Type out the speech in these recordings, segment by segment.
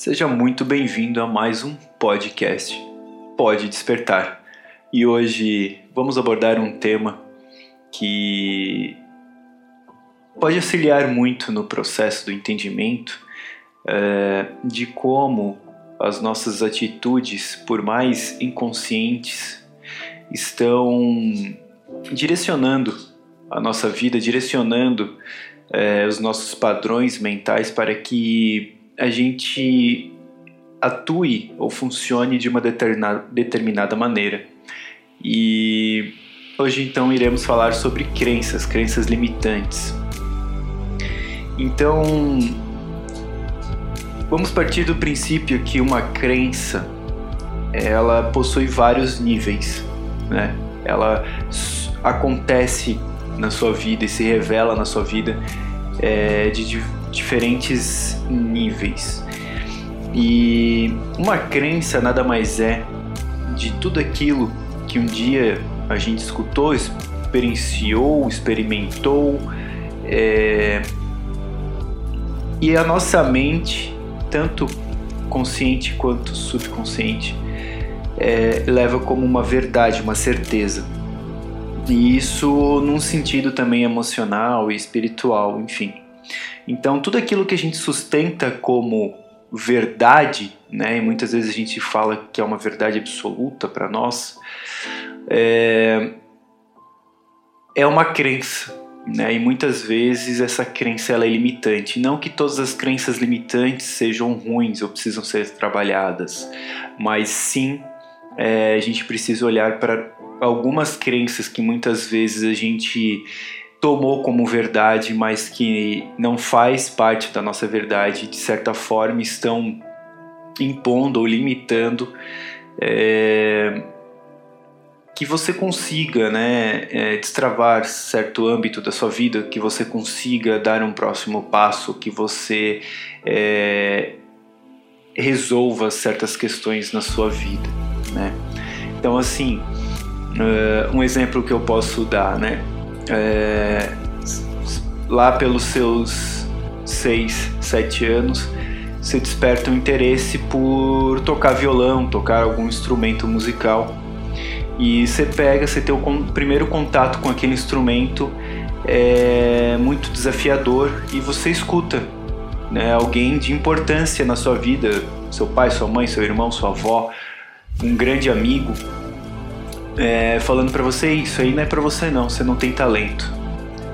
Seja muito bem-vindo a mais um podcast Pode Despertar. E hoje vamos abordar um tema que pode auxiliar muito no processo do entendimento é, de como as nossas atitudes, por mais inconscientes, estão direcionando a nossa vida, direcionando é, os nossos padrões mentais para que a gente atue ou funcione de uma determinada, determinada maneira. E hoje então iremos falar sobre crenças, crenças limitantes. Então, vamos partir do princípio que uma crença ela possui vários níveis, né? Ela acontece na sua vida e se revela na sua vida é, de diferentes níveis. E uma crença nada mais é de tudo aquilo que um dia a gente escutou, experienciou, experimentou, é... e a nossa mente, tanto consciente quanto subconsciente, é, leva como uma verdade, uma certeza. E isso num sentido também emocional e espiritual, enfim. Então, tudo aquilo que a gente sustenta como verdade, né, e muitas vezes a gente fala que é uma verdade absoluta para nós, é, é uma crença, né, e muitas vezes essa crença ela é limitante. Não que todas as crenças limitantes sejam ruins ou precisam ser trabalhadas, mas sim é, a gente precisa olhar para algumas crenças que muitas vezes a gente tomou como verdade, mas que não faz parte da nossa verdade, de certa forma estão impondo ou limitando é, que você consiga né, é, destravar certo âmbito da sua vida, que você consiga dar um próximo passo, que você é, resolva certas questões na sua vida. Né? Então, assim, uh, um exemplo que eu posso dar, né? É, lá pelos seus 6, 7 anos, você desperta um interesse por tocar violão, tocar algum instrumento musical. E você pega, você tem o primeiro contato com aquele instrumento é muito desafiador e você escuta né, alguém de importância na sua vida, seu pai, sua mãe, seu irmão, sua avó, um grande amigo, é, falando para você isso aí não é para você não, você não tem talento.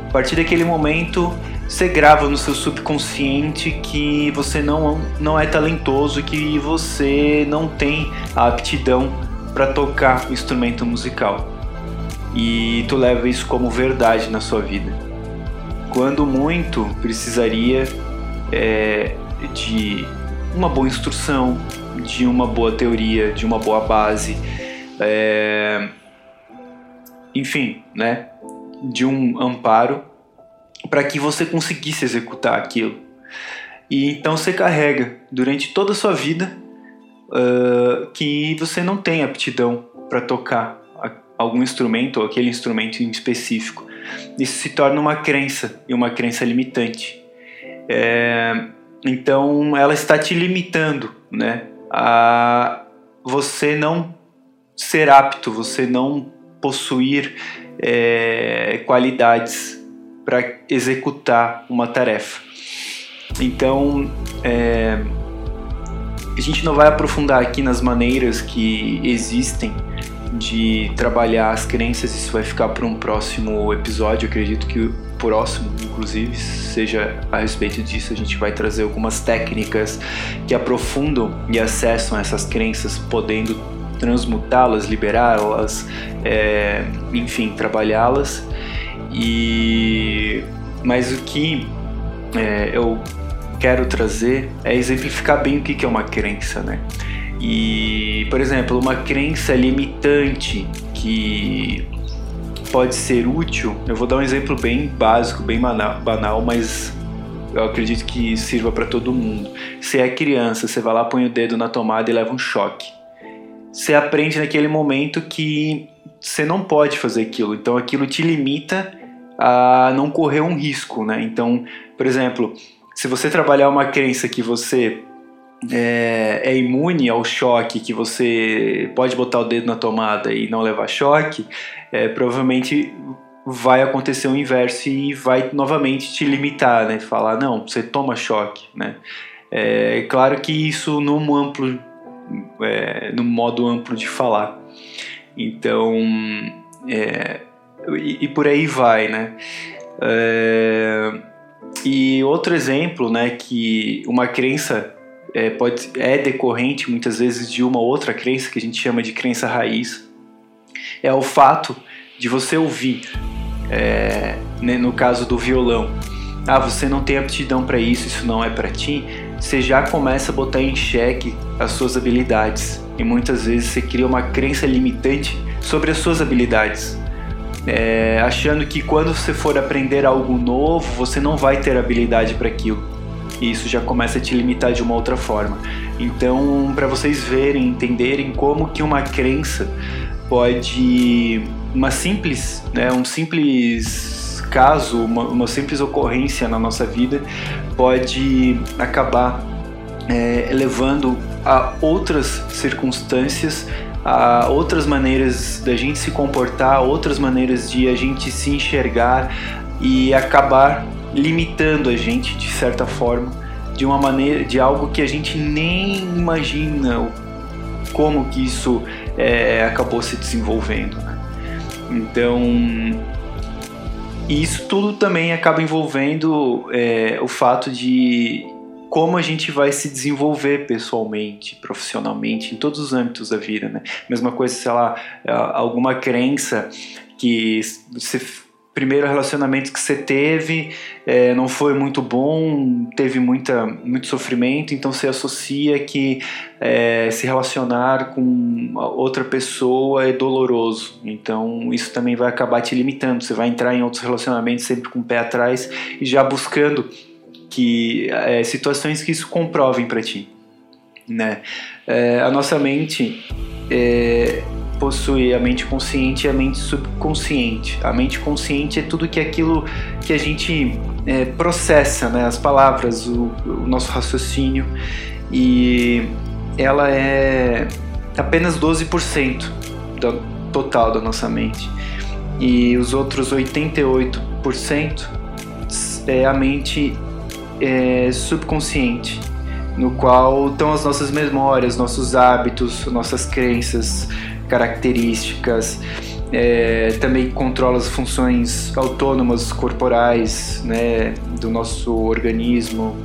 A partir daquele momento, você grava no seu subconsciente que você não, não é talentoso que você não tem a aptidão para tocar o instrumento musical. E tu leva isso como verdade na sua vida. Quando muito, precisaria é, de uma boa instrução, de uma boa teoria, de uma boa base é, enfim, né, de um amparo para que você conseguisse executar aquilo. E então você carrega durante toda a sua vida uh, que você não tem aptidão para tocar algum instrumento ou aquele instrumento em específico. Isso se torna uma crença e uma crença limitante. É, então ela está te limitando, né? A você não ser apto, você não possuir é, qualidades para executar uma tarefa. Então, é, a gente não vai aprofundar aqui nas maneiras que existem de trabalhar as crenças, isso vai ficar para um próximo episódio. Eu acredito que o próximo, inclusive, seja a respeito disso. A gente vai trazer algumas técnicas que aprofundam e acessam essas crenças, podendo transmutá-las, liberá-las, é, enfim, trabalhá-las. E mas o que é, eu quero trazer é exemplificar bem o que é uma crença, né? E, por exemplo, uma crença limitante que pode ser útil, eu vou dar um exemplo bem básico, bem banal, mas eu acredito que sirva para todo mundo. Você é criança, você vai lá, põe o dedo na tomada e leva um choque você aprende naquele momento que você não pode fazer aquilo. Então aquilo te limita a não correr um risco, né? Então, por exemplo, se você trabalhar uma crença que você é, é, imune ao choque, que você pode botar o dedo na tomada e não levar choque, é, provavelmente vai acontecer o inverso e vai novamente te limitar, né? Falar, não, você toma choque, né? É claro que isso num amplo, é, no modo amplo de falar. Então, é, e, e, por aí vai, né? É, e outro exemplo, né, que uma crença é, pode, é decorrente muitas vezes de uma outra crença que a gente chama de crença raiz, é o fato de você ouvir, é, né, no caso do violão, ah, você não tem aptidão para isso, isso não é para ti, você já começa a botar em xeque as suas habilidades e muitas vezes você cria uma crença limitante sobre as suas habilidades. É, achando que quando você for aprender algo novo, você não vai ter habilidade para aquilo e isso já começa a te limitar de uma outra forma. Então, para vocês verem, entenderem como que uma crença pode uma simples, né, um simples caso, uma, uma simples ocorrência na nossa vida pode acabar é, levando a outras circunstâncias, a outras maneiras da gente se comportar, outras maneiras de a gente se enxergar e acabar limitando a gente de certa forma, de uma maneira, de algo que a gente nem imagina como que isso é, acabou se desenvolvendo. Né? Então, isso tudo também acaba envolvendo é, o fato de como a gente vai se desenvolver pessoalmente, profissionalmente, em todos os âmbitos da vida, né? Mesma coisa, sei lá, alguma crença que você primeiro relacionamento que você teve é, não foi muito bom, teve muita, muito sofrimento, então você associa que é, se relacionar com outra pessoa é doloroso. Então isso também vai acabar te limitando. Você vai entrar em outros relacionamentos sempre com o pé atrás e já buscando que é, situações que isso comprovem para ti. Né? É, a nossa mente é, possui a mente consciente e a mente subconsciente. A mente consciente é tudo que aquilo que a gente é, processa, né? as palavras, o, o nosso raciocínio, e ela é apenas 12% do total da nossa mente. E os outros 88% é a mente é, subconsciente, no qual estão as nossas memórias, nossos hábitos, nossas crenças, características, é, também controla as funções autônomas corporais né, do nosso organismo,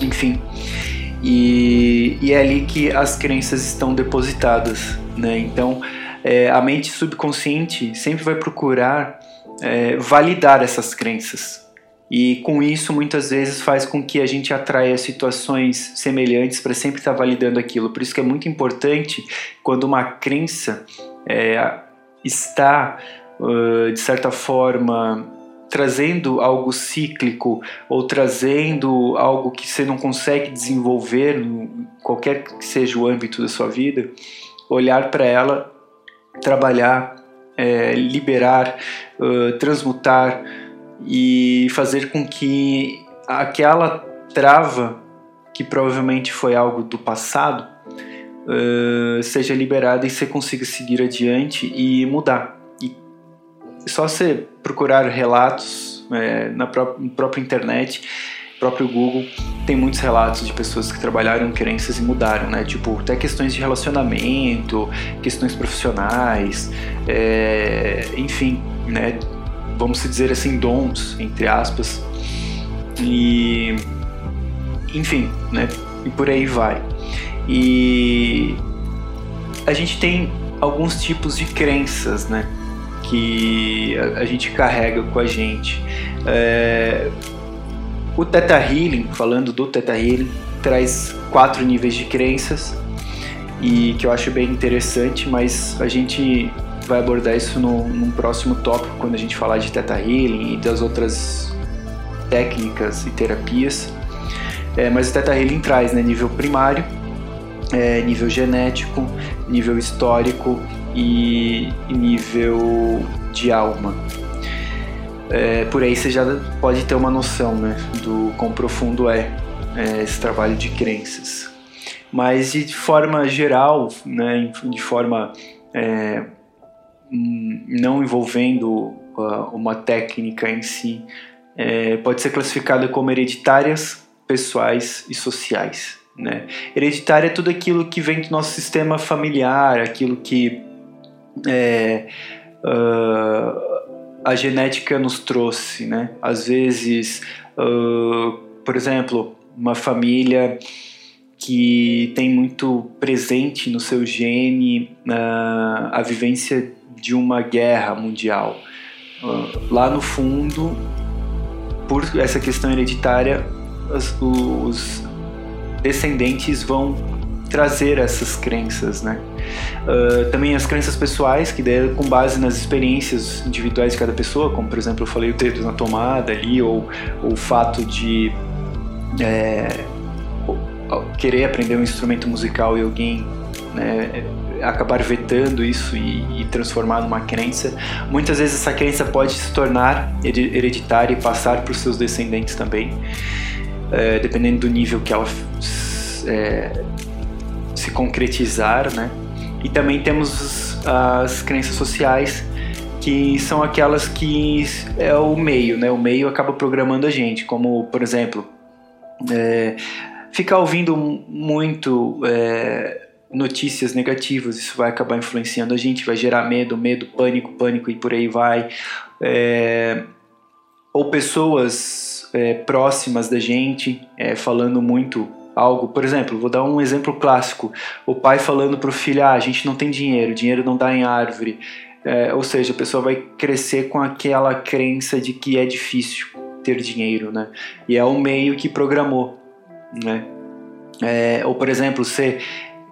enfim. E, e, é ali que as crenças estão depositadas. Né? Então, é, a mente subconsciente sempre vai procurar é, validar essas crenças. E com isso, muitas vezes, faz com que a gente atraia situações semelhantes para sempre estar tá validando aquilo. Por isso que é muito importante quando uma crença é, está, uh, de certa forma, trazendo algo cíclico ou trazendo algo que você não consegue desenvolver, no, qualquer que seja o âmbito da sua vida, olhar para ela, trabalhar, é, liberar, uh, transmutar e fazer com que aquela trava, que provavelmente foi algo do passado, uh, seja liberada e você consiga seguir adiante e mudar. E só você procurar relatos é, na própria, na própria internet, próprio Google, tem muitos relatos de pessoas que trabalharam crenças e mudaram, né? Tipo, até questões de relacionamento, questões profissionais, é, enfim, né? Vamos dizer assim, dons, entre aspas. E enfim, né? E por aí vai. E a gente tem alguns tipos de crenças, né? Que a, a gente carrega com a gente. É, o Theta Healing, falando do Theta Healing, traz quatro níveis de crenças e que eu acho bem interessante, mas a gente vai abordar isso no, num próximo tópico, quando a gente falar de Theta Healing e das outras técnicas e terapias. É, mas o Theta Healing traz né, nível primário, é, nível genético, nível histórico e, e nível de alma. É, por aí você já pode ter uma noção né, do quão profundo é, é esse trabalho de crenças. mas de forma geral, né, de forma é, não envolvendo uh, uma técnica em si, é, pode ser classificada como hereditárias, pessoais e sociais. Né? Hereditária é tudo aquilo que vem do nosso sistema familiar, aquilo que é, uh, a genética nos trouxe. Né? Às vezes, uh, por exemplo, uma família que tem muito presente no seu gene uh, a vivência de uma guerra mundial. lá no fundo, por essa questão hereditária, os, descendentes vão trazer essas crenças, né? Uh, também as crenças pessoais, que daí com base nas experiências individuais de cada pessoa, como por exemplo eu falei o dedo na tomada ali, ou, ou o fato de é, querer aprender um instrumento musical e alguém né, acabar vetando isso e, e, transformar numa crença. Muitas vezes essa crença pode se tornar hereditária e passar para os seus descendentes também, é, dependendo do nível que ela é, se concretizar, né? E também temos as crenças sociais que são aquelas que é o meio, né? O meio acaba programando a gente, como por exemplo, é, ficar ouvindo muito é, notícias negativas, isso vai acabar influenciando a gente, vai gerar medo, medo, pânico, pânico e por aí vai. É, ou pessoas é, próximas da gente é, falando muito algo, por exemplo, vou dar um exemplo clássico: o pai falando para o filho, ah, a gente não tem dinheiro, dinheiro não dá em árvore. É, ou seja, a pessoa vai crescer com aquela crença de que é difícil ter dinheiro, né? E é o meio que programou, né? É, ou por exemplo, você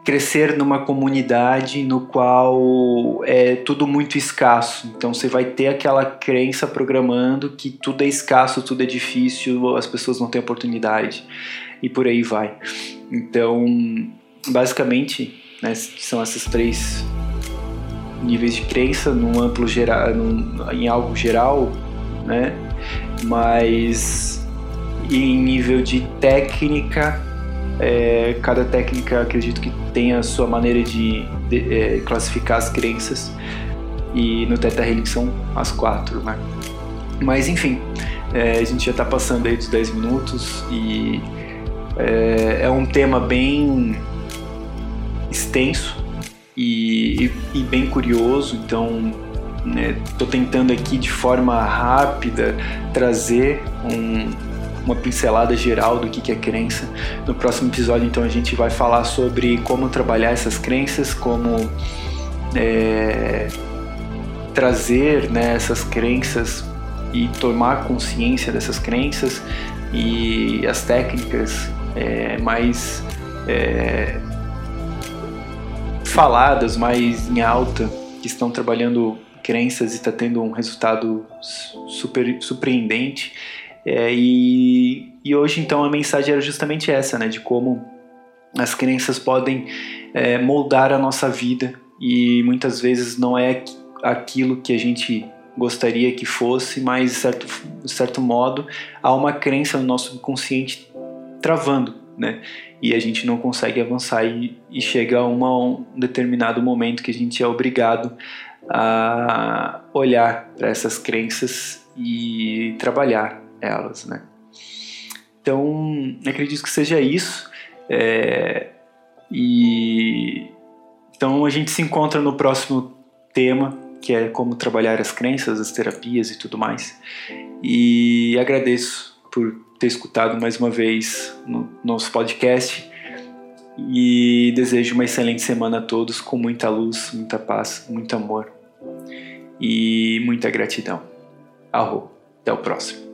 crescer numa comunidade no qual é tudo muito escasso. Então você vai ter aquela crença programando que tudo é escasso, tudo é difícil, as pessoas não têm oportunidade e por aí vai. Então, basicamente, né, são esses três níveis de crença num amplo geral, num, em algo geral, né? Mas em nível de técnica é, cada técnica acredito que tem a sua maneira de, de é, classificar as crenças e no Teta Healing são as quatro, né? Mas enfim, é, a gente já está passando aí dos 10 minutos e é, é, um tema bem extenso e, e, e bem curioso, então estou né, tentando aqui de forma rápida trazer um, uma pincelada geral do que é crença. No próximo episódio, então, a gente vai falar sobre como trabalhar essas crenças, como é, trazer né, essas crenças e tomar consciência dessas crenças e as técnicas é, mais é, faladas, mais em alta, que estão trabalhando crenças e está tendo um resultado super surpreendente é, e, e hoje, então, a mensagem era justamente essa, né? De como as crenças podem é, moldar a nossa vida e muitas vezes não é aquilo que a gente gostaria que fosse, mas de certo, de certo modo há uma crença no nosso inconsciente travando, né? E a gente não consegue avançar e, e chega a uma, um determinado momento que a gente é obrigado a olhar para essas crenças e trabalhar elas, né? Então, acredito que seja isso. É, e então a gente se encontra no próximo tema, que é como trabalhar as crenças, as terapias e tudo mais. E agradeço por ter escutado mais uma vez no nosso podcast e desejo uma excelente semana a todos com muita luz, muita paz, muito amor e muita gratidão. Arro. Até o próximo.